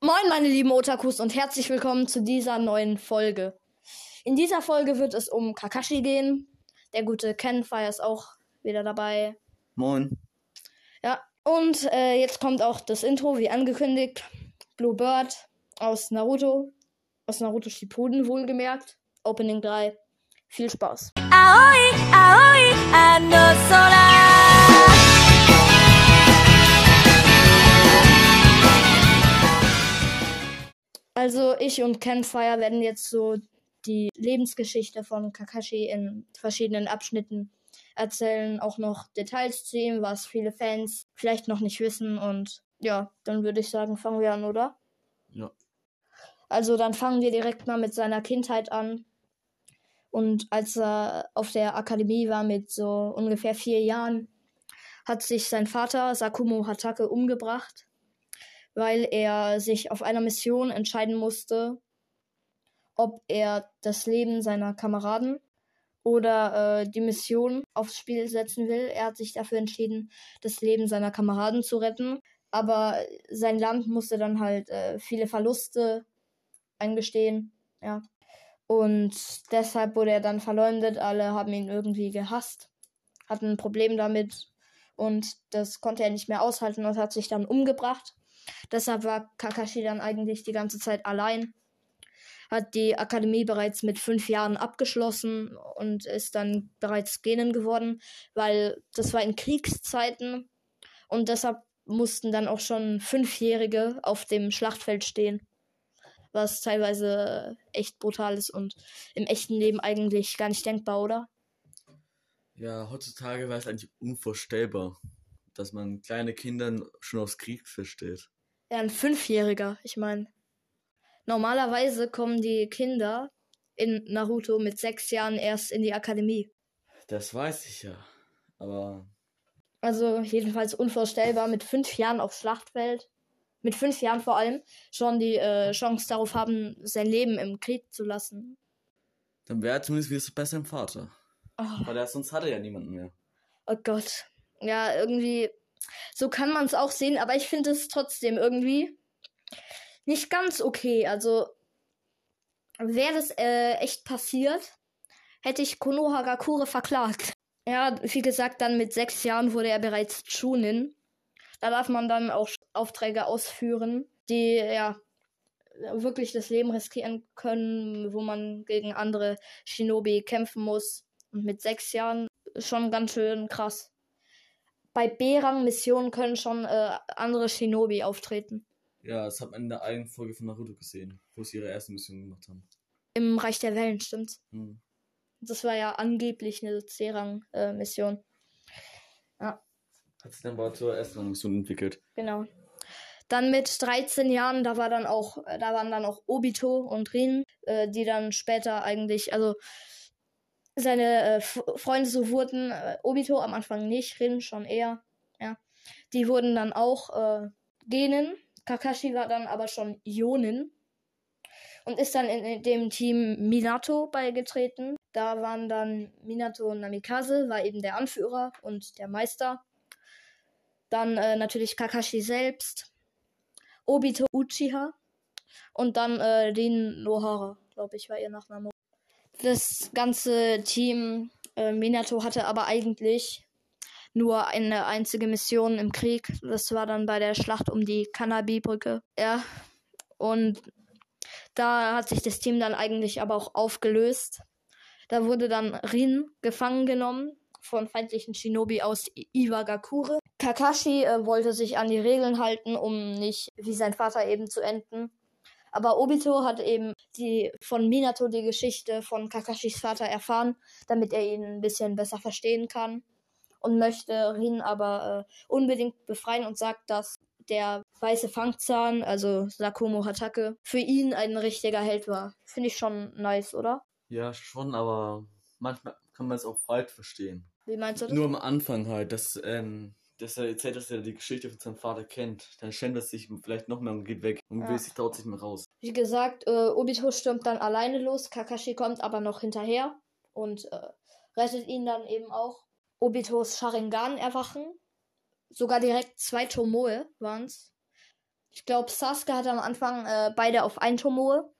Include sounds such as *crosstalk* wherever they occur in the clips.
Moin, meine lieben Otakus und herzlich willkommen zu dieser neuen Folge. In dieser Folge wird es um Kakashi gehen. Der gute Kenfire ist auch wieder dabei. Moin. Ja, und äh, jetzt kommt auch das Intro, wie angekündigt. Blue Bird aus Naruto. Aus Naruto Shippuden wohlgemerkt. Opening 3. Viel Spaß. Aoi, aoi, ano sora. Also ich und Campfire werden jetzt so die Lebensgeschichte von Kakashi in verschiedenen Abschnitten erzählen, auch noch Details zu ihm, was viele Fans vielleicht noch nicht wissen. Und ja, dann würde ich sagen, fangen wir an, oder? Ja. Also dann fangen wir direkt mal mit seiner Kindheit an. Und als er auf der Akademie war mit so ungefähr vier Jahren, hat sich sein Vater Sakumo Hatake umgebracht, weil er sich auf einer Mission entscheiden musste, ob er das Leben seiner Kameraden oder äh, die Mission aufs Spiel setzen will. Er hat sich dafür entschieden, das Leben seiner Kameraden zu retten. Aber sein Land musste dann halt äh, viele Verluste eingestehen. Ja. Und deshalb wurde er dann verleumdet. Alle haben ihn irgendwie gehasst, hatten ein Problem damit. Und das konnte er nicht mehr aushalten und hat sich dann umgebracht. Deshalb war Kakashi dann eigentlich die ganze Zeit allein. Hat die Akademie bereits mit fünf Jahren abgeschlossen und ist dann bereits Genin geworden, weil das war in Kriegszeiten und deshalb mussten dann auch schon Fünfjährige auf dem Schlachtfeld stehen. Was teilweise echt brutal ist und im echten Leben eigentlich gar nicht denkbar, oder? Ja, heutzutage wäre es eigentlich unvorstellbar, dass man kleine Kindern schon aufs Krieg versteht. Ja, ein Fünfjähriger, ich meine. Normalerweise kommen die Kinder in Naruto mit sechs Jahren erst in die Akademie. Das weiß ich ja. Aber Also jedenfalls unvorstellbar, mit fünf Jahren aufs Schlachtfeld. Mit fünf Jahren vor allem schon die äh, Chance darauf haben, sein Leben im Krieg zu lassen. dann wäre er zumindest wieder bei seinem Vater. Oh, Weil er, sonst hat er ja niemanden mehr. oh Gott. Ja, irgendwie. So kann man es auch sehen, aber ich finde es trotzdem irgendwie nicht ganz okay. Also, wäre das äh, echt passiert, hätte ich Konohagakure verklagt. Ja, wie gesagt, dann mit sechs Jahren wurde er bereits Chunin. Da darf man dann auch Aufträge ausführen, die ja wirklich das Leben riskieren können, wo man gegen andere Shinobi kämpfen muss. Und mit sechs Jahren schon ganz schön krass. Bei B-Rang-Missionen können schon äh, andere Shinobi auftreten. Ja, das hat man in der eigenen Folge von Naruto gesehen, wo sie ihre erste Mission gemacht haben. Im Reich der Wellen, stimmt's? Hm. Das war ja angeblich eine C-Rang-Mission. ja, Hat sich dann aber zur ersten Mission entwickelt. genau. Dann mit 13 Jahren, da war dann auch, äh, da waren dann auch Obito und Rin, äh, die dann später eigentlich, also seine äh, Freunde so wurden, äh, Obito am Anfang nicht, Rin schon eher, ja. Die wurden dann auch äh, Genin. Kakashi war dann aber schon Ionin und ist dann in, in dem Team Minato beigetreten. Da waren dann Minato Namikaze, war eben der Anführer und der Meister. Dann äh, natürlich Kakashi selbst, Obito Uchiha und dann äh, Rin Nohara, glaube ich, war ihr Nachname. Das ganze Team äh, Minato hatte aber eigentlich nur eine einzige Mission im Krieg. Das war dann bei der Schlacht um die Kanabi-Brücke. Ja. Und da hat sich das Team dann eigentlich aber auch aufgelöst. Da wurde dann Rin gefangen genommen von feindlichen Shinobi aus Iwagakure. Kakashi äh, wollte sich an die Regeln halten, um nicht wie sein Vater eben zu enden. Aber Obito hat eben die von Minato die Geschichte von Kakashis Vater erfahren, damit er ihn ein bisschen besser verstehen kann und möchte Rin aber äh, unbedingt befreien und sagt, dass der weiße Fangzahn, also Sakumo Hatake, für ihn ein richtiger Held war. Finde ich schon nice, oder? Ja, schon, aber manchmal kann man es auch falsch verstehen. Wie meinst du das? Nur am Anfang halt, dass, ähm, dass er erzählt, dass er die Geschichte von seinem Vater kennt. Dann schämt er sich vielleicht noch mehr und geht weg und Ja. will sich traut sich mehr raus. Wie gesagt, äh, Obito stürmt dann alleine los, Kakashi kommt aber noch hinterher und äh, rettet ihn dann eben auch. Obitos Sharingan erwachen. Sogar direkt zwei Tomoe waren's. Ich glaube, Sasuke hatte am Anfang äh, beide auf ein Tomoe.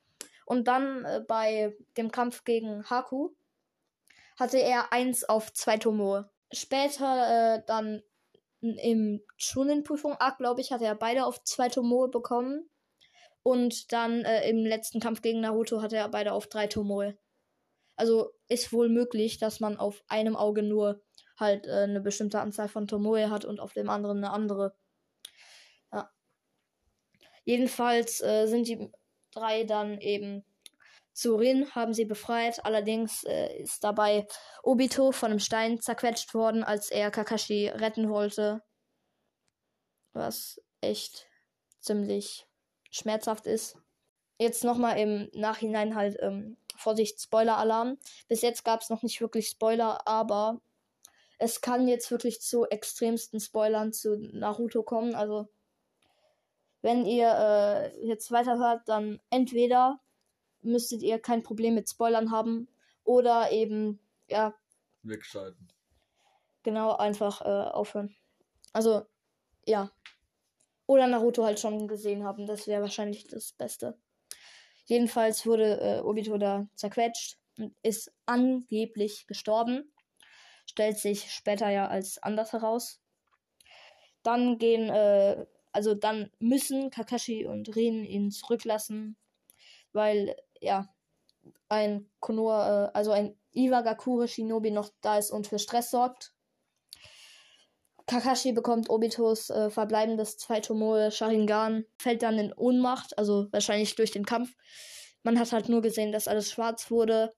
Und dann äh, bei dem Kampf gegen Haku hatte er eins auf zwei Tomoe. Später äh, dann im Chunin-Prüfung A, glaube ich, hatte er beide auf zwei Tomoe bekommen. Und dann äh, im letzten Kampf gegen Naruto hatte er beide auf drei Tomoe. Also ist wohl möglich, dass man auf einem Auge nur halt äh, eine bestimmte Anzahl von Tomoe hat und auf dem anderen eine andere. Ja. Jedenfalls äh, sind die drei dann eben zu Rin, haben sie befreit. Allerdings äh, ist dabei Obito von einem Stein zerquetscht worden, als er Kakashi retten wollte. Was echt ziemlich schmerzhaft ist. Jetzt nochmal im Nachhinein halt ähm, Vorsicht, Spoiler-Alarm. Bis jetzt gab es noch nicht wirklich Spoiler, aber es kann jetzt wirklich zu extremsten Spoilern zu Naruto kommen. Also, wenn ihr äh, jetzt weiterhört, dann entweder müsstet ihr kein Problem mit Spoilern haben oder eben, ja. Wegschalten. Genau, einfach äh, aufhören. Also, ja. Oder Naruto halt schon gesehen haben. Das wäre wahrscheinlich das Beste. Jedenfalls wurde äh, Obito da zerquetscht und ist angeblich gestorben. Stellt sich später ja als anders heraus. Dann gehen, äh, also dann müssen Kakashi und Rin ihn zurücklassen, weil ja ein Konoha, äh, also ein Iwagakure Shinobi noch da ist und für Stress sorgt. Kakashi bekommt Obitos äh, verbleibendes Zweitomoe Sharingan, fällt dann in Ohnmacht, also wahrscheinlich durch den Kampf. Man hat halt nur gesehen, dass alles schwarz wurde.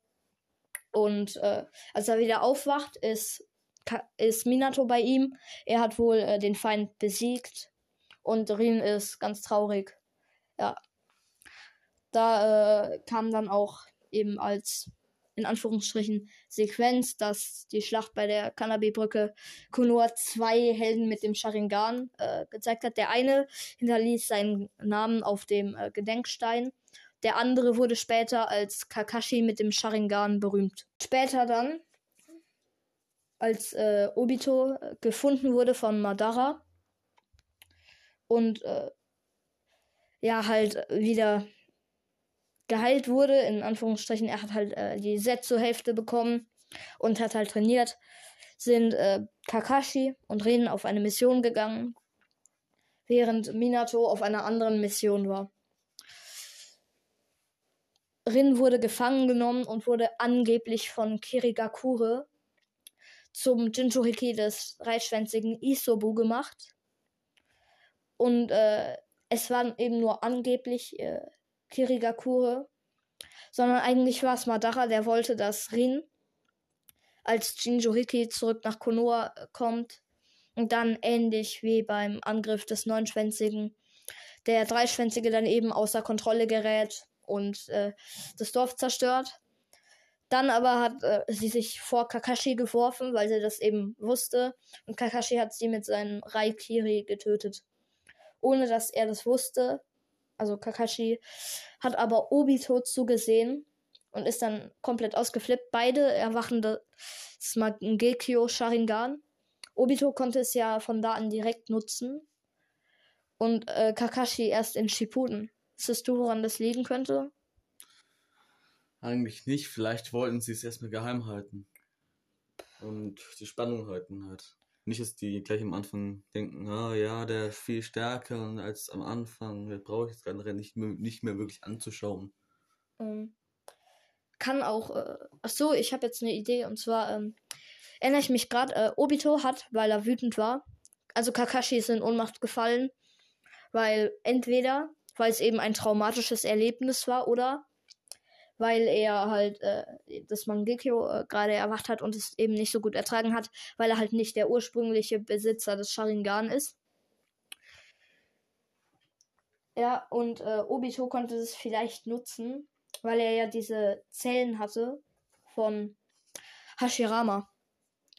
Und äh, als er wieder aufwacht, ist, ist Minato bei ihm. Er hat wohl äh, den Feind besiegt. Und Rin ist ganz traurig. Ja. Da äh, kam dann auch eben als in Anführungsstrichen Sequenz, dass die Schlacht bei der Kanabi-Brücke Konoha zwei Helden mit dem Sharingan äh, gezeigt hat. Der eine hinterließ seinen Namen auf dem äh, Gedenkstein. Der andere wurde später als Kakashi mit dem Sharingan berühmt. Später dann, als äh, Obito äh, gefunden wurde von Madara und äh, ja halt wieder geheilt wurde, in Anführungsstrichen, er hat halt äh, die Set zur Hälfte bekommen und hat halt trainiert, sind äh, Kakashi und Rin auf eine Mission gegangen, während Minato auf einer anderen Mission war. Rin wurde gefangen genommen und wurde angeblich von Kirigakure zum Jinchuriki des dreischwänzigen Isobu gemacht. Und äh, es war eben nur angeblich äh, Kirigakure, sondern eigentlich war es Madara, der wollte, dass Rin als Jinjuriki zurück nach Konoha kommt und dann ähnlich wie beim Angriff des Neunschwänzigen der Dreischwänzige dann eben außer Kontrolle gerät und äh, das Dorf zerstört. Dann aber hat äh, sie sich vor Kakashi geworfen, weil sie das eben wusste. Und Kakashi hat sie mit seinem Raikiri getötet. Ohne dass er das wusste also Kakashi, hat aber Obito zugesehen und ist dann komplett ausgeflippt. Beide erwachen das Mangekyo Sharingan. Obito konnte es ja von da an direkt nutzen. Und äh, Kakashi erst in Shippuden. Wissest du, woran das liegen könnte? Eigentlich nicht. Vielleicht wollten sie es erstmal geheim halten. Und die Spannung halten halt. Nicht, dass die gleich am Anfang denken, ah ja, der ist viel stärker als am Anfang, das brauche ich jetzt gerade nicht mehr, nicht mehr wirklich anzuschauen. Ähm, kann auch, äh, ach so, ich habe jetzt eine Idee und zwar ähm, erinnere ich mich gerade, äh, Obito hat, weil er wütend war, also Kakashi ist in Ohnmacht gefallen, weil entweder, weil es eben ein traumatisches Erlebnis war oder weil er halt äh, das Mangekyo äh, gerade erwacht hat und es eben nicht so gut ertragen hat, weil er halt nicht der ursprüngliche Besitzer des Sharingan ist. Ja, und äh, Obito konnte es vielleicht nutzen, weil er ja diese Zellen hatte von Hashirama.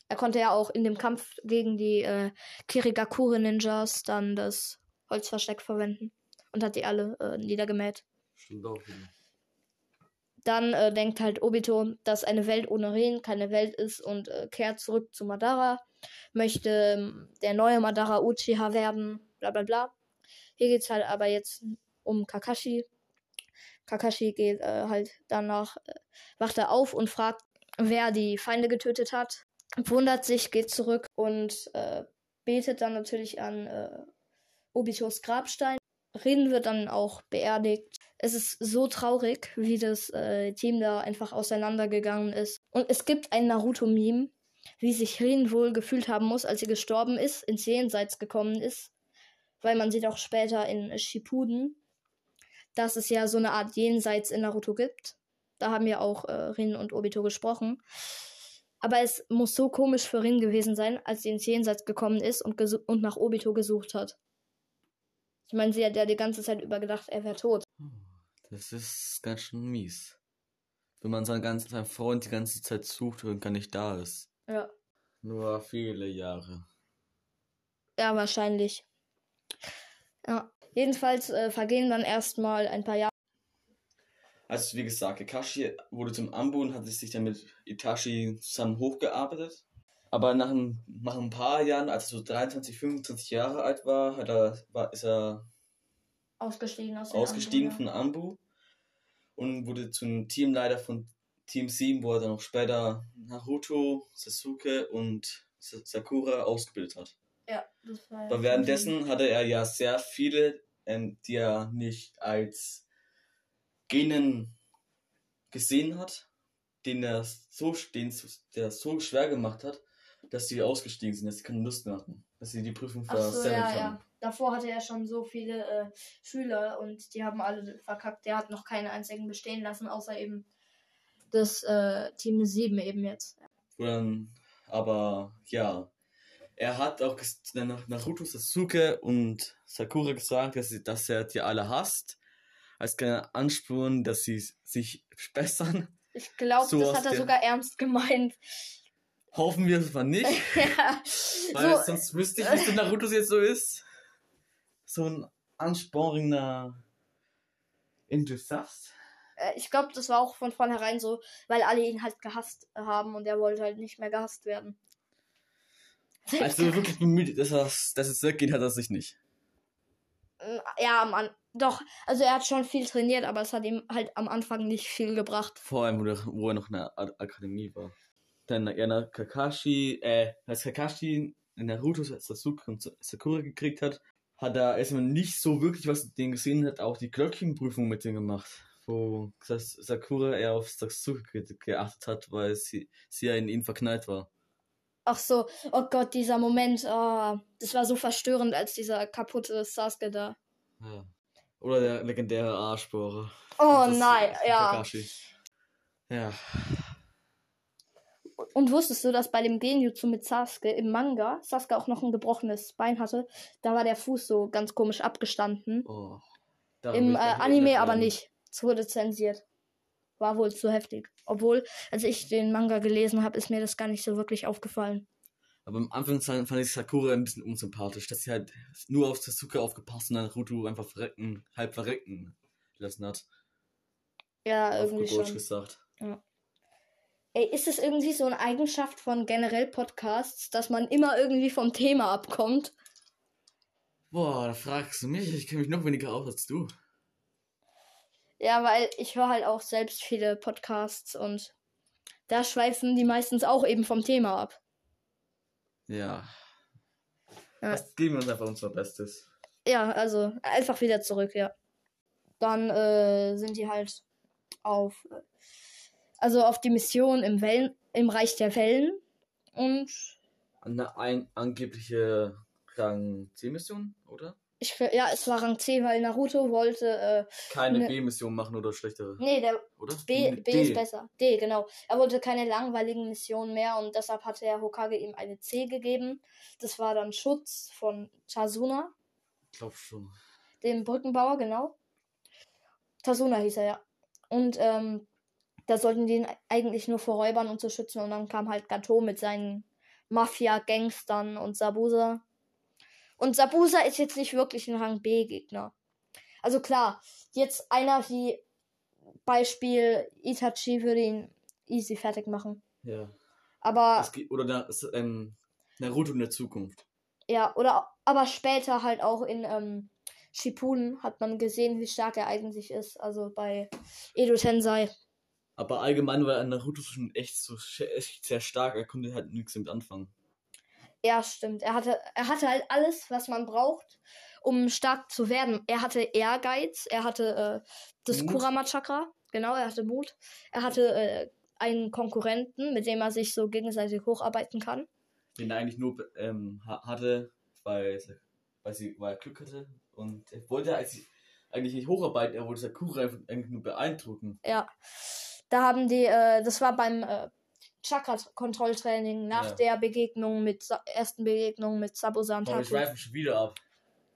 Er konnte ja auch in dem Kampf gegen die äh, Kirigakure Ninjas dann das Holzversteck verwenden und hat die alle äh, niedergemäht. Stimmt auch wieder. Dann äh, denkt halt Obito, dass eine Welt ohne Rin keine Welt ist und äh, kehrt zurück zu Madara. Möchte ähm, der neue Madara Uchiha werden, bla bla bla. Hier geht's halt aber jetzt um Kakashi. Kakashi geht äh, halt danach, äh, wacht er auf und fragt, wer die Feinde getötet hat. Wundert sich, geht zurück und äh, betet dann natürlich an äh, Obitos Grabstein. Rin wird dann auch beerdigt. Es ist so traurig, wie das äh, Team da einfach auseinandergegangen ist. Und es gibt ein Naruto-Meme, wie sich Rin wohl gefühlt haben muss, als sie gestorben ist, ins Jenseits gekommen ist. Weil man sieht auch später in Shippuden, dass es ja so eine Art Jenseits in Naruto gibt. Da haben ja auch äh, Rin und Obito gesprochen. Aber es muss so komisch für Rin gewesen sein, als sie ins Jenseits gekommen ist und, und nach Obito gesucht hat. Ich meine, sie hat ja die ganze Zeit über gedacht, er wäre tot. Das ist ganz schön mies. Wenn man seinen, ganzen, Freund die ganze Zeit sucht und gar nicht da ist. Ja. Nur viele Jahre. Ja, wahrscheinlich. Ja. Jedenfalls äh, vergehen dann erstmal ein paar Jahre. Also wie gesagt, Kakashi wurde zum Ambu und hat sich dann mit Itachi zusammen hochgearbeitet. Aber nach ein, nach ein paar Jahren, als er so 23, 25 Jahre alt war, hat er, war ist er Ausgestiegen aus ausgestiegen anderen, von Ambu und wurde zum Teamleiter von Team 7, wo er dann auch später Naruto, Sasuke und Sa- Sakura ausgebildet hat. Ja, das war Aber währenddessen hatte er ja sehr viele, ähm, die er nicht als Genen gesehen hat, den er so, den, der so schwer gemacht hat, dass sie ausgestiegen sind, dass sie keine Lust mehr hatten, dass sie die Prüfung Ach so, ja, haben. ja. Davor hatte er schon so viele äh, Schüler und die haben alle verkackt. Der hat noch keine einzigen bestehen lassen, außer eben das äh, Team 7 eben jetzt. Dann, aber ja, er hat auch Naruto, Sasuke und Sakura gesagt, dass, sie, dass er die alle hasst, als kleiner Ansporn, dass sie sich bessern. Ich glaube, So das hat er sogar ernst gemeint. Hoffen wir es mal nicht, *laughs* ja. weil so, sonst wüsste ich, wie so Naruto jetzt so ist. So ein anspornender Enthusiast. äh, ich glaube, das war auch von vornherein so, weil alle ihn halt gehasst haben und er wollte halt nicht mehr gehasst werden. Also *laughs* wirklich bemüht, dass, er, dass es weggeht, hat er sich nicht. ja, Mann. Doch, also er hat schon viel trainiert, aber es hat ihm halt am Anfang nicht viel gebracht. Vor allem, wo, er noch in der Akademie war. Dann ja, nach Kakashi, äh, als Kakashi Naruto, Sasuke und Sakura gekriegt hat, hat er erstmal nicht so wirklich was mit denen gesehen, hat auch die Glöckchenprüfung mit denen gemacht. Wo Sakura eher auf Sasuke ge geachtet hat, weil sie, sie ja in ihn verknallt war. Ach so, oh Gott, dieser Moment, oh, das war so verstörend, als dieser kaputte Sasuke da. Ja. Oder der legendäre Arschbohrer. Oh Das- nein, ja. Kakashi. Ja. Und wusstest du, dass bei dem Genjutsu mit Sasuke im Manga Sasuke auch noch ein gebrochenes Bein hatte? Da war der Fuß so ganz komisch abgestanden. Oh. Im äh, Anime aber nicht. Es wurde zensiert. War wohl zu heftig. Obwohl, als ich den Manga gelesen habe, ist mir das gar nicht so wirklich aufgefallen. Aber am Anfang fand ich Sakura ein bisschen unsympathisch, dass sie halt nur auf Sasuke aufgepasst und dann Naruto einfach verrecken, halb verrecken lassen hat. Ja, Auf irgendwie gut Deutsch schon. gesagt. Ey, ist es irgendwie so eine Eigenschaft von generell Podcasts, dass man immer irgendwie vom Thema abkommt? Boah, da fragst du mich, ich kenne mich noch weniger aus als du. Ja, weil ich höre halt auch selbst viele Podcasts und da schweifen die meistens auch eben vom Thema ab. Ja. Ja. Das geben wir uns einfach unser Bestes. Ja, also einfach wieder zurück, ja. Dann äh, sind die halt auf, äh, also auf die Mission im Wellen, im Reich der Wellen und Eine ein, angebliche Rang 10 Mission, oder? ich, ja, es war Rang C, weil Naruto wollte, äh, Keine Ne. B-Mission machen oder schlechtere, nee, der oder? B, B D. ist besser. D, genau. Er wollte keine langweiligen Missionen mehr und deshalb hatte der Hokage ihm eine C gegeben. Das war dann Schutz von Chasuna, Ich glaub schon. dem Brückenbauer, genau. Tasuna hieß er, ja. Und ähm, da sollten die ihn eigentlich nur vor Räubern und so schützen und dann kam halt Gato mit seinen Mafia-Gangstern und Sabusa. Und Sabusa ist jetzt nicht wirklich ein Rang B-Gegner. Also klar, jetzt einer wie Beispiel Itachi würde ihn easy fertig machen. Ja. Aber geht, oder da, ist, ähm, Naruto in der Zukunft. ja, oder aber später halt auch in ähm, Shippuden hat man gesehen, wie stark er eigentlich ist. Also bei Edo Tensei. Aber allgemein war Naruto schon echt so echt sehr stark. Er konnte halt nichts damit anfangen. Ja, stimmt. Er hatte, er hatte halt alles, was man braucht, um stark zu werden. Er hatte Ehrgeiz, er hatte äh, das Mut. Kurama-Chakra, genau, er hatte Mut. Er hatte äh, einen Konkurrenten, mit dem er sich so gegenseitig hocharbeiten kann. Den er eigentlich nur ähm, ha- hatte, weil, weil, sie, weil er Glück hatte. Und er wollte als eigentlich nicht hocharbeiten, er wollte Sakura einfach eigentlich nur beeindrucken. Ja. Da haben die, äh, das war beim äh, Chakra-Kontrolltraining nach Ja. der Begegnung mit, ersten Begegnung mit Sabusa und Aber wir Haku. schweifen schon wieder ab.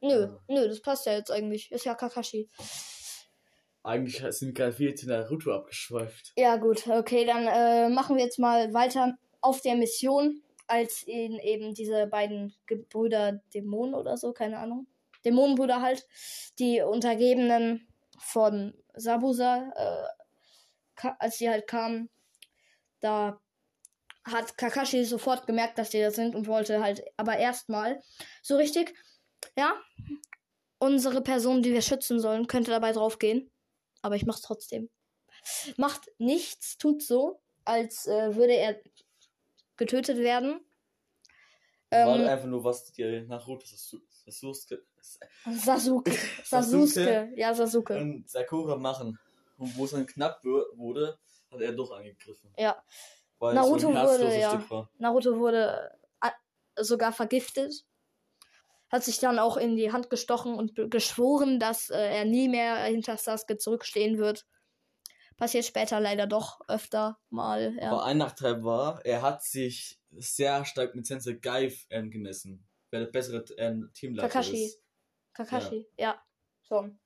Nö, Ja. nö, das passt ja jetzt eigentlich. Ist ja Kakashi. Eigentlich sind wir gerade viel zu Naruto abgeschweift. Ja, gut, okay, dann äh, machen wir jetzt mal weiter auf der Mission, als ihn eben diese beiden Gebrüder Dämonen oder so, keine Ahnung. Dämonenbrüder halt, die Untergebenen von Sabusa, äh, als die halt kamen, da hat Kakashi sofort gemerkt, dass die das sind und wollte halt aber erstmal so richtig, ja, unsere Person, die wir schützen sollen, könnte dabei draufgehen. Aber ich mach's trotzdem macht nichts, tut so, als äh, würde er getötet werden. war Ähm, einfach nur was Naruto Sasu- Sasuke, Sasuke. *laughs* Sasuke. Sasuke. Ja, Sasuke. und Sakura machen. Und wo es dann knapp wur- wurde, hat er doch angegriffen. Ja. Weil Naruto es so wurde, ja. War. Naruto wurde äh, sogar vergiftet. Hat sich dann auch in die Hand gestochen und geschworen, dass äh, er nie mehr hinter Sasuke zurückstehen wird. Passiert später leider doch öfter mal. Aber Ja. ein Nachteil war, er hat sich sehr stark mit Sensei Guy ähm, gemessen. Wer der bessere ähm, Teamleiter Kakashi. ist. Kakashi, ja. Schon.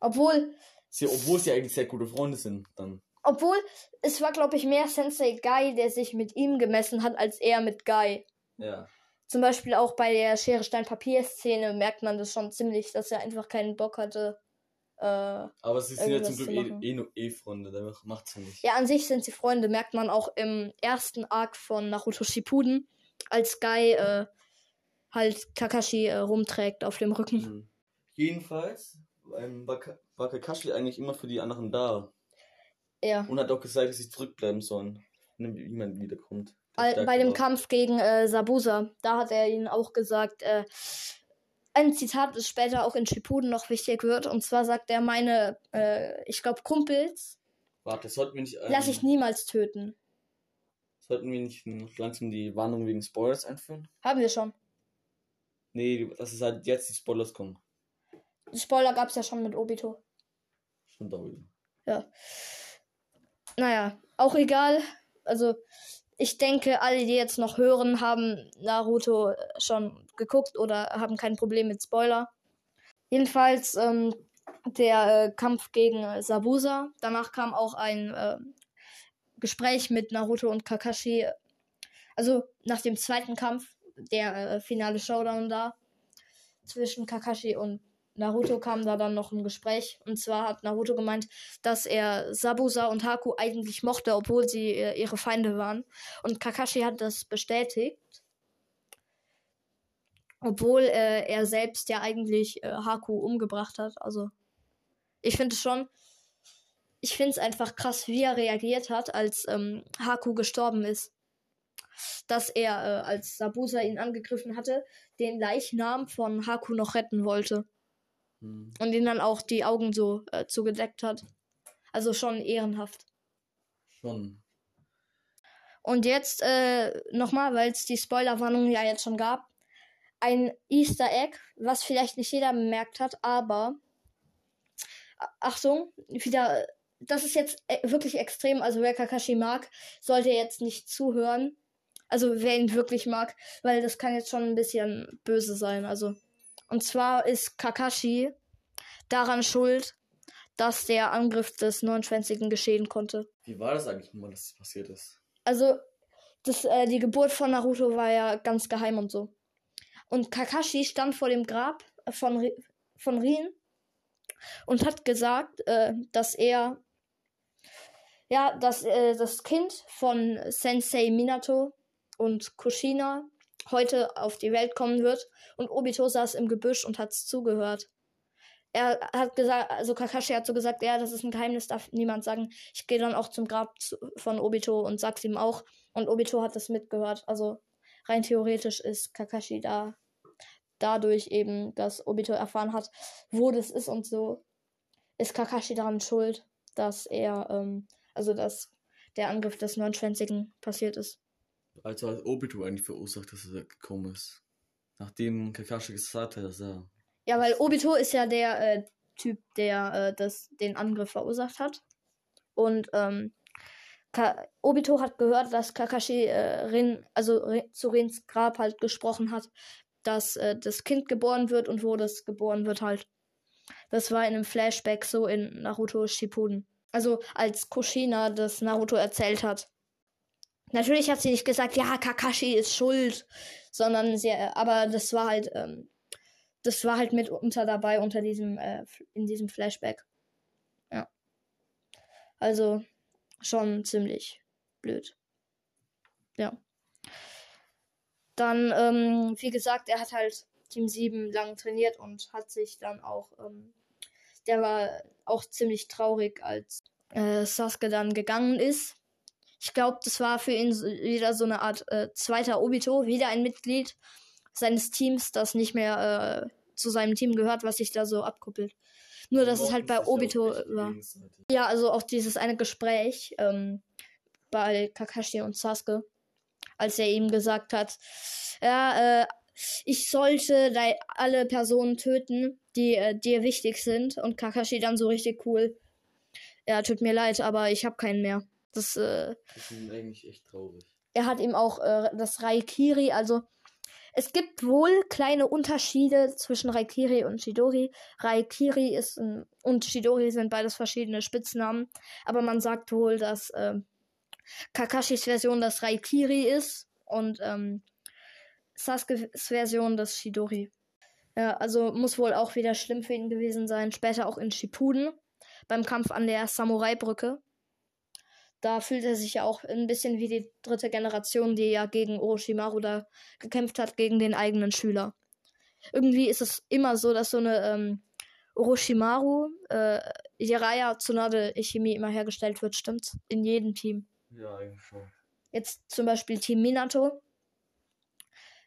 Obwohl, Sie, obwohl sie eigentlich sehr gute Freunde sind, dann. Obwohl, es war, glaube ich, mehr Sensei Guy, der sich mit ihm gemessen hat, als er mit Guy. Ja. Zum Beispiel auch bei der Schere Stein Papier Szene merkt man das schon ziemlich, dass er einfach keinen Bock hatte. Äh, Aber sie sind ja zum zu Glück machen. eh, eh nur E-Freunde, da macht's ja nicht. ja, an sich sind sie Freunde, merkt man auch im ersten Arc von Naruto Shippuden, als Guy äh, halt Kakashi äh, rumträgt auf dem Rücken. Mhm. Jedenfalls ähm, war, Ka- war Kakashi eigentlich immer für die anderen da. Ja. Und hat auch gesagt, dass sie zurückbleiben sollen. Wenn jemand wiederkommt. der Al- bei dem war. Kampf gegen äh, Sabusa, da hat er ihnen auch gesagt, äh, ein Zitat, das später auch in Shippuden noch wichtig wird. Und zwar sagt er, meine, äh, ich glaube, Kumpels Warte, sollten wir nicht. Ähm, lasse ich niemals töten. Sollten wir nicht noch langsam die Warnung wegen Spoilers einführen? Haben wir schon. Nee, dass es halt jetzt die Spoilers kommen. Spoiler gab es ja schon mit Obito. Stimmt auch wieder. Ja. Naja, auch egal. Also, ich denke, alle, die jetzt noch hören, haben Naruto schon geguckt oder haben kein Problem mit Spoiler. Jedenfalls ähm, der äh, Kampf gegen äh, Sabusa. Danach kam auch ein äh, Gespräch mit Naruto und Kakashi. Also nach dem zweiten Kampf, der äh, finale Showdown da zwischen Kakashi und Naruto kam da dann noch ein Gespräch. Und zwar hat Naruto gemeint, dass er Sabusa und Haku eigentlich mochte, obwohl sie äh, ihre Feinde waren. Und Kakashi hat das bestätigt. Obwohl äh, er selbst ja eigentlich äh, Haku umgebracht hat. Also, ich finde es schon. Ich finde es einfach krass, wie er reagiert hat, als ähm, Haku gestorben ist. Dass er, äh, als Sabusa ihn angegriffen hatte, den Leichnam von Haku noch retten wollte Hm. und ihn dann auch die Augen so äh, zugedeckt hat. Also schon ehrenhaft. Schon. Und jetzt äh, nochmal, weil es die Spoilerwarnung ja jetzt schon gab, ein Easter Egg, was vielleicht nicht jeder bemerkt hat, aber Achtung, wieder, das ist jetzt äh, wirklich extrem. Also wer Kakashi mag, sollte jetzt nicht zuhören. Also wer ihn wirklich mag, weil das kann jetzt schon ein bisschen böse sein. Also und zwar ist Kakashi daran schuld, dass der Angriff des Neunschwänzigen geschehen konnte. Wie war das eigentlich nochmal, dass das passiert ist? Also, das, äh, die Geburt von Naruto war ja ganz geheim und so. Und Kakashi stand vor dem Grab von, von Rin und hat gesagt, äh, dass er, ja, dass äh, das Kind von Sensei Minato und Kushina heute auf die Welt kommen wird. Und Obito saß im Gebüsch und hat's zugehört. er hat gesagt, also Kakashi hat so gesagt, ja, das ist ein Geheimnis, darf niemand sagen. Ich gehe dann auch zum Grab von Obito und sag's ihm auch. Und Obito hat das mitgehört. Also rein theoretisch ist Kakashi da dadurch eben, dass Obito erfahren hat, wo das ist und so, ist Kakashi daran schuld, dass er, ähm, also dass der Angriff des Neunschwänzigen passiert ist. Also hat Obito eigentlich verursacht, dass er gekommen ist. Nachdem Kakashi gesagt hat, dass er. Ja, weil Obito ist ja der äh, Typ, der äh, das, den Angriff verursacht hat. Und ähm, Obito hat gehört, dass Kakashi äh, Rin, also Rin, zu Rins Grab halt gesprochen hat, dass äh, das Kind geboren wird und wo das geboren wird halt. Das war in einem Flashback so in Naruto Shippuden. Also als Kushina das Naruto erzählt hat. Natürlich hat sie nicht gesagt, ja, Kakashi ist schuld, sondern sie, aber das war halt, ähm, das war halt mitunter dabei unter diesem, äh, in diesem Flashback. Ja. Also schon ziemlich blöd. Ja. Dann, ähm, wie gesagt, er hat halt Team 7 lang trainiert und hat sich dann auch, ähm, der war auch ziemlich traurig, als äh, Sasuke dann gegangen ist. Ich glaube, das war für ihn wieder so eine Art äh, zweiter Obito, wieder ein Mitglied seines Teams, das nicht mehr äh, zu seinem Team gehört, was sich da so abkuppelt. Nur, dass es halt bei Obito war. Ja, also auch dieses eine Gespräch ähm, bei Kakashi und Sasuke, als er ihm gesagt hat, ja, äh, ich sollte alle Personen töten, die äh, dir wichtig sind. Und Kakashi dann so richtig cool. Ja, tut mir leid, aber ich habe keinen mehr. Das, äh, das ist eigentlich echt traurig. Er hat ihm auch äh, das Raikiri, also es gibt wohl kleine Unterschiede zwischen Raikiri und Shidori. Raikiri ist ein, und Shidori sind beides verschiedene Spitznamen, aber man sagt wohl, dass äh, Kakashis Version das Raikiri ist und ähm, Sasuke's Version das Shidori. Ja, also muss wohl auch wieder schlimm für ihn gewesen sein. Später auch in Shippuden beim Kampf an der Samurai-Brücke. Da fühlt er sich ja auch ein bisschen wie die dritte Generation, die ja gegen Orochimaru da gekämpft hat, gegen den eigenen Schüler. Irgendwie ist es immer so, dass so eine ähm, Orochimaru, äh, Jiraiya, Tsunade, Chemie immer hergestellt wird, stimmt's? In jedem Team. Ja, eigentlich schon. Jetzt zum Beispiel Team Minato.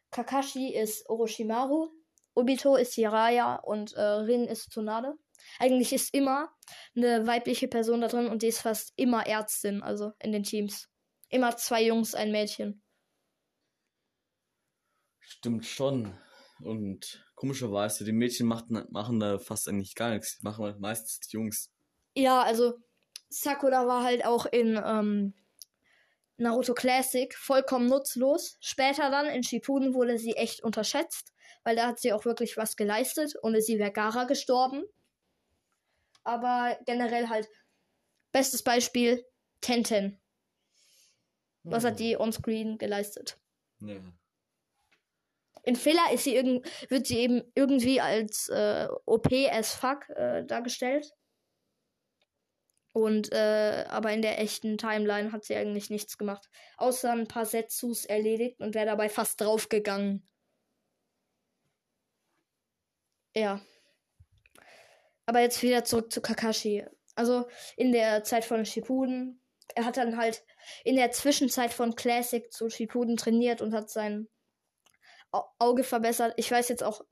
Kakashi ist Orochimaru, Obito ist Jiraiya und äh, Rin ist Tsunade. Eigentlich ist immer eine weibliche Person da drin und die ist fast immer Ärztin, also in den Teams. Immer zwei Jungs, ein Mädchen. Stimmt schon. Und komischerweise, die Mädchen machen, machen da fast eigentlich gar nichts. Die machen meistens die Jungs. Ja, also Sakura war halt auch in ähm, Naruto Classic vollkommen nutzlos. Später dann in Shippuden wurde sie echt unterschätzt, weil da hat sie auch wirklich was geleistet. Ohne sie wäre Gara gestorben. Aber generell halt bestes Beispiel Tenten. Was hat die onscreen geleistet? Ja. In Filler ist sie irgend, wird sie eben irgendwie als äh, OP as fuck äh, dargestellt. Und äh, aber in der echten Timeline hat sie eigentlich nichts gemacht. Außer ein paar Setsus erledigt und wäre dabei fast draufgegangen. Ja. Aber jetzt wieder zurück zu Kakashi. Also in der Zeit von Shippuden. Er hat dann halt in der Zwischenzeit von Classic zu Shippuden trainiert und hat sein Auge verbessert. Ich weiß jetzt auch,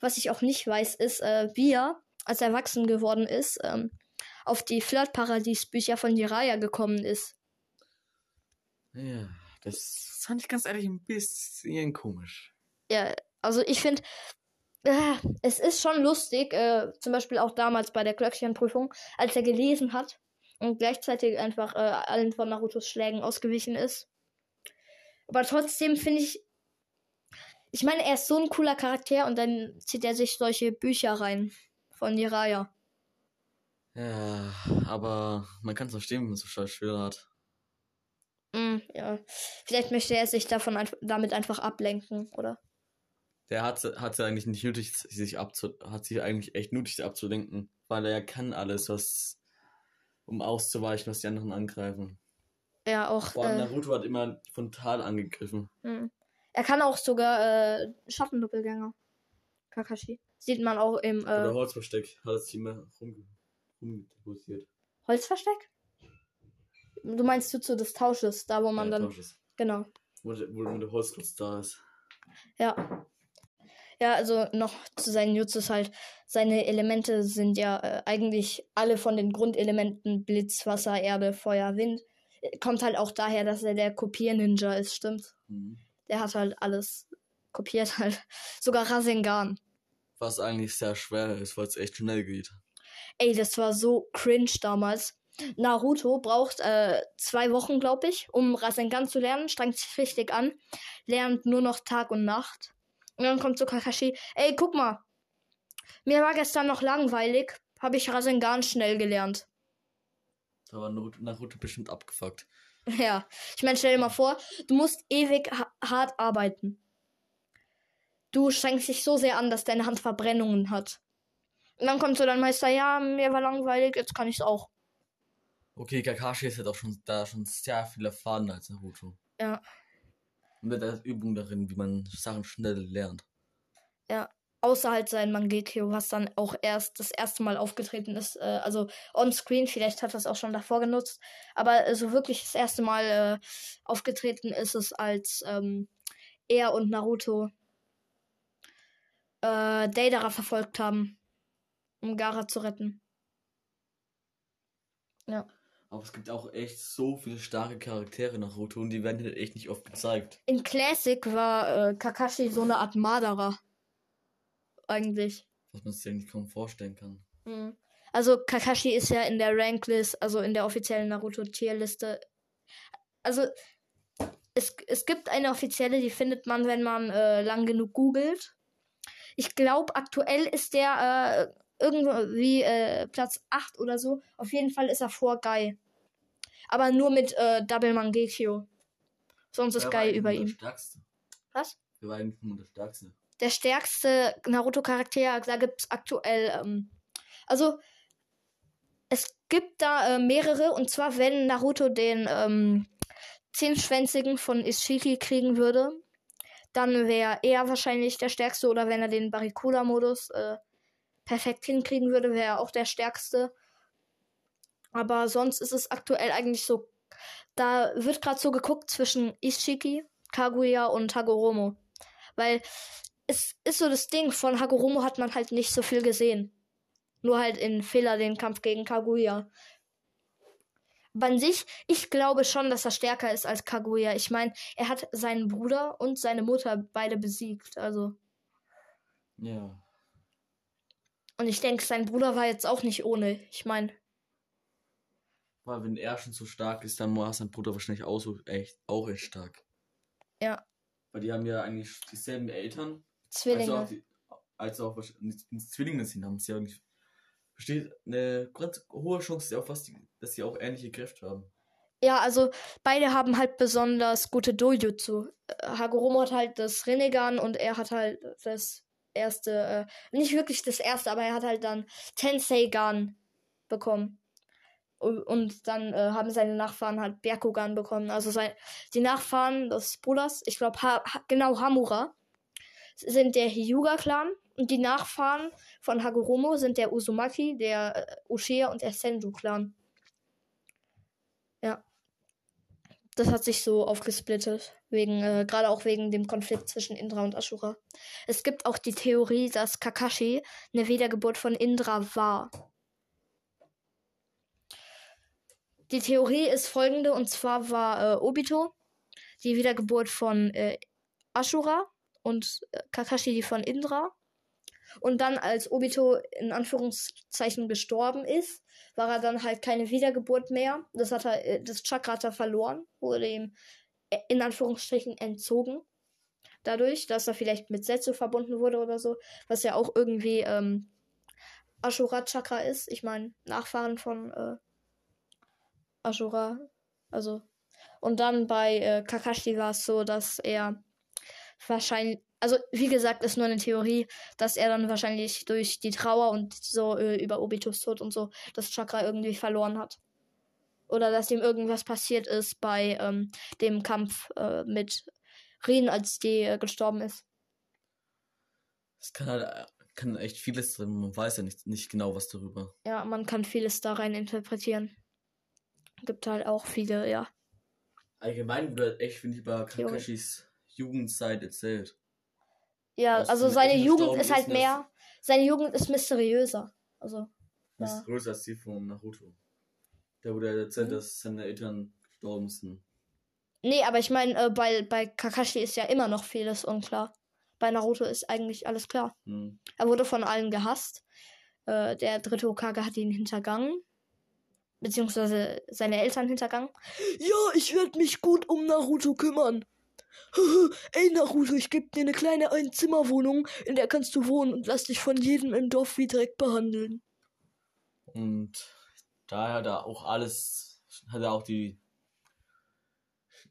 was ich auch nicht weiß, ist, äh, wie er, als er erwachsen geworden ist, ähm, auf die Flirtparadies-Bücher von Jiraiya gekommen ist. Ja, das fand ich ganz ehrlich ein bisschen komisch. Ja, also ich finde, äh, es ist schon lustig, äh, zum Beispiel auch damals bei der Glöckchenprüfung, als er gelesen hat und gleichzeitig einfach äh, allen von Narutos Schlägen ausgewichen ist. Aber trotzdem finde ich, ich meine, er ist so ein cooler Charakter und dann zieht er sich solche Bücher rein von Jiraiya. Ja, aber man kann es verstehen, wenn man so schwer hat. Mm, ja. Vielleicht möchte er sich davon ein damit einfach ablenken, oder? Der hat hat eigentlich nicht nötig, sich abzu hat sich eigentlich echt nötig abzulenken, weil er kann alles, was um auszuweichen, was die anderen angreifen. Ja, auch. Vor allem äh, Naruto hat immer frontal angegriffen. mm. Er kann auch sogar äh, Schattendoppelgänger. Kakashi. Sieht man auch im Oder äh, Holzversteck hat das Team rum, rumdeposiert. Holzversteck. Du meinst du zu des Tausches, da wo man Ja, dann. Tausches. Genau. Wo, der- wo der Holzklotz da ist. Ja. Ja, also noch zu seinen Jutsus halt. Seine Elemente sind ja äh, eigentlich alle von den Grundelementen Blitz, Wasser, Erde, Feuer, Wind. Äh, Kommt halt auch daher, dass er der Kopier-Ninja ist, stimmt. Mhm. Der hat halt alles kopiert halt. *laughs* Sogar Rasengan. Was eigentlich sehr schwer ist, weil es echt schnell geht. Ey, das war so cringe damals. Naruto braucht äh, zwei Wochen, glaube ich, um Rasengan zu lernen. Strengt sich richtig an. Lernt nur noch Tag und Nacht. Und dann kommt so Kakashi. Ey, guck mal. Mir war gestern noch langweilig. Habe ich Rasengan schnell gelernt. Da war Naruto, bestimmt abgefuckt. *laughs* Ja. Ich meine, stell dir mal vor, du musst ewig ha hart arbeiten. Du strengst dich so sehr an, dass deine Hand Verbrennungen hat. Und dann kommt so dein Meister, ja, mir war langweilig, jetzt kann ich's auch. Okay, Kakashi ist halt auch schon da schon sehr viel erfahren als Naruto. Ja. Und er hat Übung darin, wie man Sachen schnell lernt. außer halt sein Mangekyo, was dann auch erst das erste Mal aufgetreten ist. Äh, also on-screen, vielleicht hat er es auch schon davor genutzt. Aber äh, so wirklich das erste Mal äh, aufgetreten ist es, als ähm, er und Naruto äh, Deidara verfolgt haben, um Gara zu retten. Aber es gibt auch echt so viele starke Charaktere in Naruto und die werden halt echt nicht oft gezeigt. In Classic war äh, Kakashi so eine Art Marderer. Eigentlich. Was man sich eigentlich kaum vorstellen kann. Mhm. Also Kakashi ist ja in der Ranklist, also in der offiziellen Naruto-Tierliste. Also es, es gibt eine offizielle, die findet man, wenn man äh, lang genug googelt. Ich glaube, aktuell ist der äh, irgendwie äh, Platz 8 oder so. Auf jeden Fall ist er vor Guy. Aber nur mit äh, Double Mangekyo. Sonst ist Wer Guy über ihm. Der stärkste? Was? Wer war eigentlich nur der stärkste? der stärkste Naruto-Charakter, da gibt es aktuell, ähm, also es gibt da äh, mehrere, und zwar wenn Naruto den ähm, Zehnschwänzigen von Ishiki kriegen würde, dann wäre er wahrscheinlich der stärkste, oder wenn er den Barracuda-Modus äh, perfekt hinkriegen würde, wäre er auch der stärkste. Aber sonst ist es aktuell eigentlich so, da wird gerade so geguckt zwischen Ishiki, Kaguya und Hagoromo. Weil es ist so das Ding, von Hagoromo hat man halt nicht so viel gesehen. Nur halt in Fehler den Kampf gegen Kaguya. Aber an sich, ich glaube schon, dass er stärker ist als Kaguya. Ich meine, er hat seinen Bruder und seine Mutter beide besiegt. Also. Ja. Und ich denke, sein Bruder war jetzt auch nicht ohne. Ich meine, Weil wenn er schon so stark ist, dann war sein Bruder wahrscheinlich auch so echt, auch echt stark. Ja. Weil die haben ja eigentlich dieselben Eltern. Zwillinge. Also auch, die, also auch Zwillinge sind, haben sie ja nicht. Besteht eine ganz hohe Chance, auf was die, dass sie auch ähnliche Kräfte haben. Ja, also beide haben halt besonders gute Dojutsu. Äh, Hagoromo hat halt das Rinnegan und er hat halt das erste, äh, nicht wirklich das erste, aber er hat halt dann Tenseigan bekommen. Und, dann äh, haben seine Nachfahren halt Byakugan bekommen. Also sein, die Nachfahren des Bruders, ich glaube ha, genau Hamura, sind der Hyuga-Clan und die Nachfahren von Hagoromo sind der Uzumaki, der äh, Uchiha und der Senju-Clan. Ja. Das hat sich so aufgesplittet. Wegen, äh, gerade auch wegen dem Konflikt zwischen Indra und Ashura. Es gibt auch die Theorie, dass Kakashi eine Wiedergeburt von Indra war. Die Theorie ist folgende, und zwar war äh, Obito die Wiedergeburt von äh, Ashura und äh, Kakashi die von Indra. Und dann, als Obito in Anführungszeichen gestorben ist, war er dann halt keine Wiedergeburt mehr. Das hat er, äh, das Chakra hat er verloren, wurde ihm äh, in Anführungsstrichen entzogen. Dadurch, dass er vielleicht mit Setsu verbunden wurde oder so, was ja auch irgendwie ähm, Ashura Chakra ist. Ich meine, Nachfahren von äh, Ashura. Also. Und dann bei äh, Kakashi war es so, dass er wahrscheinlich, also wie gesagt, ist nur eine Theorie, dass er dann wahrscheinlich durch die Trauer und so äh, über Obitos Tod und so das Chakra irgendwie verloren hat. Oder dass ihm irgendwas passiert ist bei ähm, dem Kampf äh, mit Rin, als die äh, gestorben ist. Das kann halt, kann echt vieles drin. Man weiß ja nicht, nicht genau was darüber. Ja, man kann vieles da rein interpretieren. Gibt halt auch viele, ja. Allgemein wird echt, finde ich, Theorie. Kakashis Jugendzeit erzählt. Ja, Was also seine Jugend ist halt mehr. Seine Jugend ist mysteriöser. Also, Das Ja. als die von Naruto. Da wurde er erzählt, Mhm. dass seine Eltern gestorben sind. nee, aber ich meine, äh, bei, bei Kakashi ist ja immer noch vieles unklar. Bei Naruto ist eigentlich alles klar. Hm. Er wurde von allen gehasst. Äh, der dritte Hokage hat ihn hintergangen. Beziehungsweise seine Eltern hintergangen. Ja, ich werde mich gut um Naruto kümmern. Ey, Naruto, ich gebe dir eine kleine Einzimmerwohnung, in der kannst du wohnen und lass dich von jedem im Dorf wie Dreck behandeln. Und daher da auch alles, hat er auch die,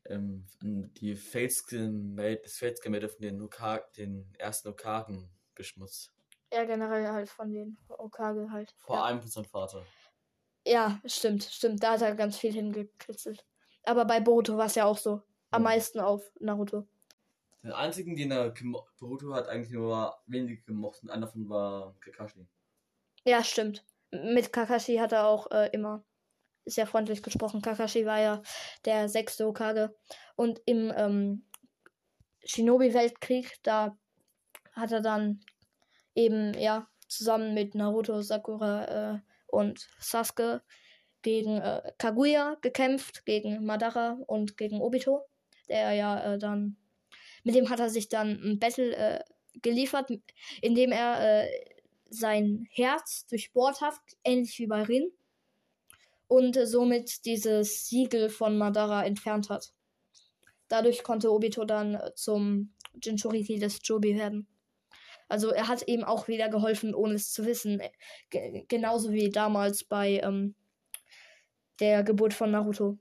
ähm, die Fates gemeldet, das Fates gemeldet von den, Hokage, den ersten Hokagen beschmutzt. Ja, generell halt von den Okage halt. Vor ja. allem von seinem Vater. Ja, stimmt, stimmt. Da hat er ganz viel hingekritzelt. Aber bei Boruto war es ja auch so. Am Ja. meisten auf Naruto. Den einzigen, den er Boruto hat eigentlich nur wenige gemocht und einer davon war Kakashi. Ja, stimmt. Mit Kakashi hat er auch äh, immer sehr freundlich gesprochen. Kakashi war ja der sechste Hokage. Und im ähm, Shinobi-Weltkrieg, da hat er dann eben, ja, zusammen mit Naruto, Sakura äh, und Sasuke gegen äh, Kaguya gekämpft, gegen Madara und gegen Obito, der ja äh, dann, mit dem hat er sich dann ein Battle äh, geliefert, in dem er äh, sein Herz durchbohrt hat, ähnlich wie bei Rin, und äh, somit dieses Siegel von Madara entfernt hat. Dadurch konnte Obito dann äh, zum Jinchuriki des Jobi werden. Also er hat eben auch wieder geholfen, ohne es zu wissen. Äh, Ge genauso wie damals bei ähm, der Geburt von Naruto.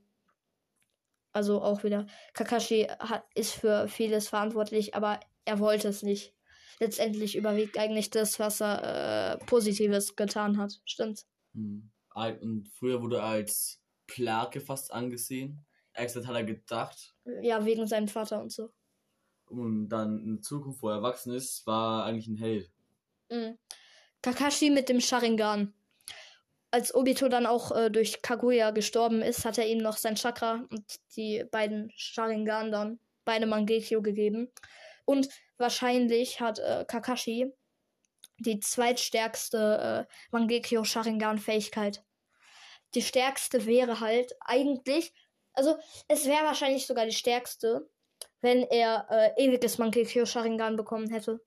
Also auch wieder. Kakashi hat, ist für vieles verantwortlich, aber er wollte es nicht. Letztendlich überwiegt eigentlich das, was er äh, Positives getan hat. Stimmt. Hm. Und früher wurde er als Plage fast angesehen. Exakt hat er gedacht. Ja, wegen seinem Vater und so. Und dann in Zukunft, wo er erwachsen ist, war eigentlich ein Held. Mhm. Kakashi mit dem Sharingan. Als Obito dann auch äh, durch Kaguya gestorben ist, hat er ihm noch sein Chakra und die beiden Sharingan dann, beide Mangekyo gegeben. Und wahrscheinlich hat äh, Kakashi die zweitstärkste äh, Mangekyo Sharingan Fähigkeit. Die stärkste wäre halt eigentlich, also es wäre wahrscheinlich sogar die stärkste, wenn er äh, ewiges Mangekyo Sharingan bekommen hätte.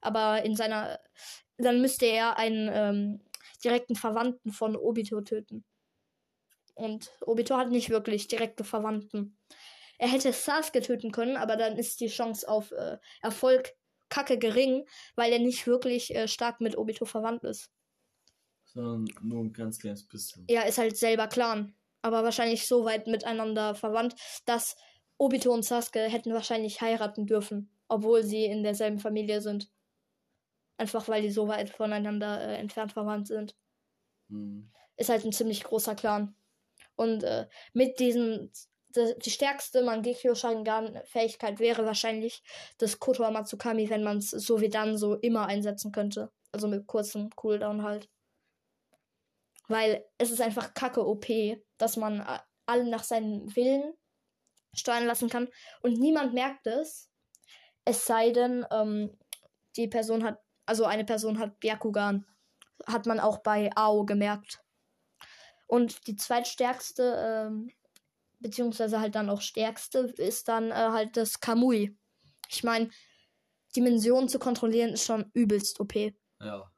Aber in seiner, dann müsste er einen ähm, direkten Verwandten von Obito töten. Und Obito hat nicht wirklich direkte Verwandten. Er hätte Sasuke töten können, aber dann ist die Chance auf äh, Erfolg kacke gering, weil er nicht wirklich äh, stark mit Obito verwandt ist. Sondern nur ein ganz kleines bisschen. Er ist halt selber Clan, aber wahrscheinlich so weit miteinander verwandt, dass Obito und Sasuke hätten wahrscheinlich heiraten dürfen, obwohl sie in derselben Familie sind. Einfach weil die so weit voneinander äh, entfernt verwandt sind. Hm. Ist halt ein ziemlich großer Clan. Und äh, mit diesen die, die stärkste Mangekyo Sharingan Fähigkeit wäre wahrscheinlich das Kotoa Matsukami, wenn man es so wie dann so immer einsetzen könnte. Also mit kurzem Cooldown halt. Weil es ist einfach kacke OP, dass man äh, alle nach seinem Willen steuern lassen kann und niemand merkt es. Es sei denn, ähm, die Person hat, also eine Person hat Byakugan. Hat man auch bei Ao gemerkt. Und die zweitstärkste, ähm, beziehungsweise halt dann auch stärkste, ist dann äh, halt das Kamui. Ich meine, Dimensionen zu kontrollieren ist schon übelst OP. Ja,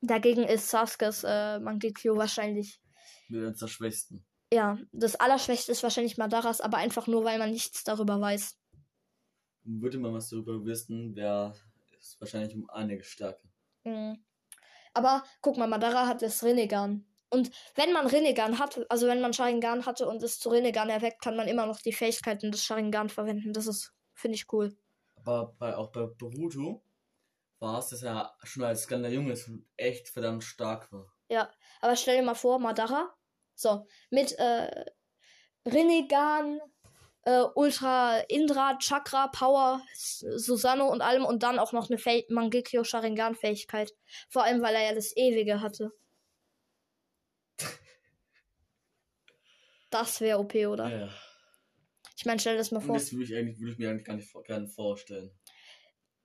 Dagegen ist Saskes äh, Mangekyo wahrscheinlich. mit uns der Schwächsten. Ja, das Allerschwächste ist wahrscheinlich Madaras, aber einfach nur, weil man nichts darüber weiß. Würde man was darüber wissen, wäre es wahrscheinlich um einige stärker. Mhm. Aber guck mal, Madara hat das Rinnegan. Und wenn man Rinnegan hat, also wenn man Sharingan hatte und es zu Rinnegan erweckt, kann man immer noch die Fähigkeiten des Sharingan verwenden. Das ist, finde ich cool. Aber bei, auch bei Boruto war es, dass er schon als kleiner Junge echt verdammt stark war. Aber stell dir mal vor, Madara, so, mit äh, Rinnegan, äh, Ultra Indra, Chakra, Power, Susanoo und allem und dann auch noch eine Fäh Mangekyo Sharingan Fähigkeit. Vor allem, weil er ja das Ewige hatte. *laughs* Das wäre OP, oder? Ja. Ich meine, stell dir das mal Und vor. das würde ich, eigentlich, würde ich mir eigentlich gar nicht gerne vorstellen.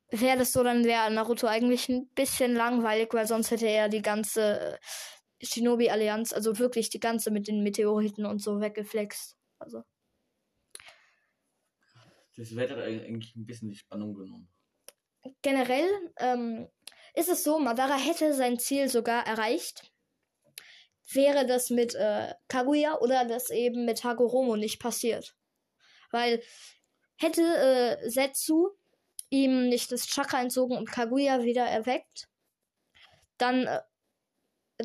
Wäre das so, dann wäre Naruto eigentlich ein bisschen langweilig, weil sonst hätte er die ganze äh, Shinobi-Allianz, also wirklich die ganze mit den Meteoriten und so weggeflext. Also, Das hätte eigentlich ein bisschen die Spannung genommen. generell ähm, ist es so, Madara hätte sein Ziel sogar erreicht. Wäre das mit äh, Kaguya oder das eben mit Hagoromo nicht passiert. Weil hätte äh, Setsu ihm nicht das Chakra entzogen und Kaguya wieder erweckt, dann, äh,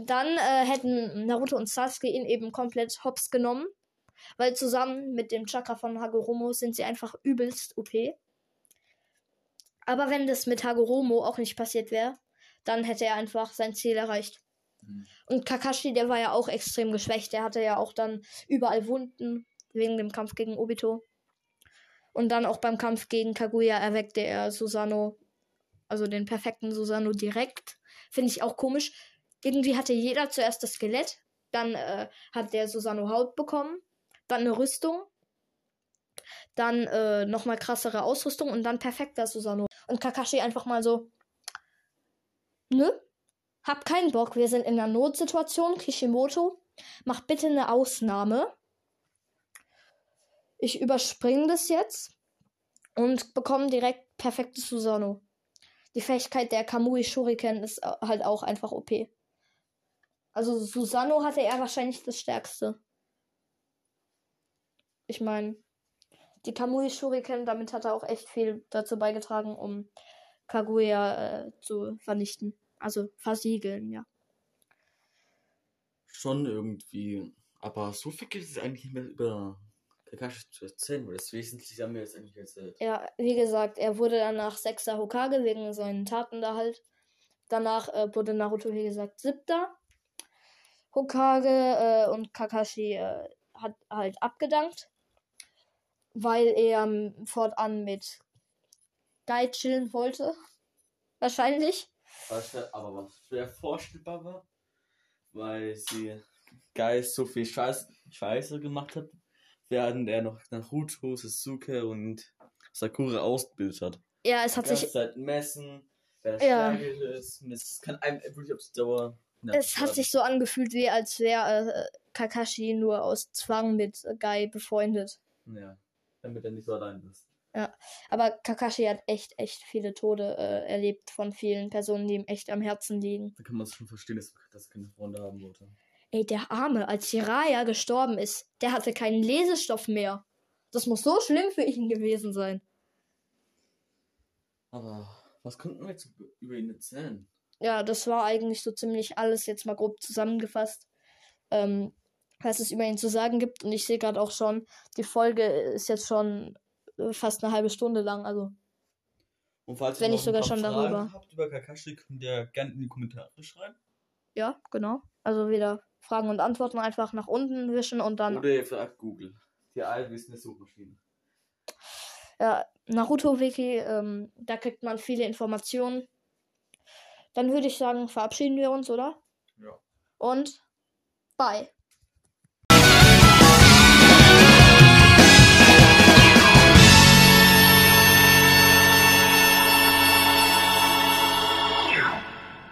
dann äh, hätten Naruto und Sasuke ihn eben komplett hops genommen. Weil zusammen mit dem Chakra von Hagoromo sind sie einfach übelst OP. Aber wenn das mit Hagoromo auch nicht passiert wäre, dann hätte er einfach sein Ziel erreicht. Mhm. Und Kakashi, der war ja auch extrem geschwächt. Der hatte ja auch dann überall Wunden wegen dem Kampf gegen Obito. Und dann auch beim Kampf gegen Kaguya erweckte er Susanoo, also den perfekten Susanoo direkt. Finde ich auch komisch. Irgendwie hatte jeder zuerst das Skelett, dann äh, hat der Susanoo Haut bekommen, dann eine Rüstung, dann äh, nochmal krassere Ausrüstung und dann perfekter Susanoo. Und Kakashi einfach mal so, nö, hab keinen Bock, wir sind in einer Notsituation, Kishimoto, mach bitte eine Ausnahme. Ich überspringe das jetzt und bekomme direkt perfektes Susanoo. Die Fähigkeit der Kamui Shuriken ist au- halt auch einfach OP. Also Susanoo hatte er wahrscheinlich das stärkste. Ich meine, die Kamui Shuriken, damit hat er auch echt viel dazu beigetragen, um Kaguya äh, zu vernichten. Also versiegeln, ja. Schon irgendwie. Aber so viel gibt es eigentlich nicht mehr über Kakashi zu erzählen, weil das Wesentliche haben wir jetzt eigentlich erzählt. Ja, wie gesagt, er wurde danach sechster Hokage wegen seinen Taten da halt. Danach äh, wurde Naruto, wie gesagt, siebter Hokage äh, und Kakashi äh, hat halt abgedankt, weil er ähm, fortan mit Guy chillen wollte. Wahrscheinlich. Was aber was schwer vorstellbar war, weil sie Geist so viel Scheiß, Scheiße gemacht hat, während er noch Naruto, Sasuke und Sakura ausgebildet hat. Ja, es hat sich, Zeit messen, wer Ja. stärker ist. Es kann einem wirklich auf die Dauer. Es hat sich so angefühlt, wie als wäre äh, Kakashi nur aus Zwang mit Guy befreundet. Ja, damit er nicht so allein ist. Aber Kakashi hat echt, echt viele Tode äh, erlebt von vielen Personen, die ihm echt am Herzen liegen. Da kann man es schon verstehen, dass, dass er keine Freunde haben wollte. Ey, der Arme, als Jiraiya gestorben ist, der hatte keinen Lesestoff mehr. Das muss so schlimm für ihn gewesen sein. Aber was konnten wir jetzt über ihn erzählen? Ja, das war eigentlich so ziemlich alles jetzt mal grob zusammengefasst, ähm, was es über ihn zu sagen gibt. Und ich sehe gerade auch schon, die Folge ist jetzt schon äh, fast eine halbe Stunde lang. Also, Und falls Wenn ihr nicht noch ein sogar schon Fragen darüber. habt über Kakashi, könnt ihr gerne in die Kommentare schreiben. ja, genau. Also wieder Fragen und Antworten einfach nach unten wischen und dann Oder ihr fragt Google. Die allwissende Suchmaschine. Ja, Naruto-Wiki, ähm, da kriegt man viele Informationen. Dann würde ich sagen, verabschieden wir uns, oder? Ja. Und bye.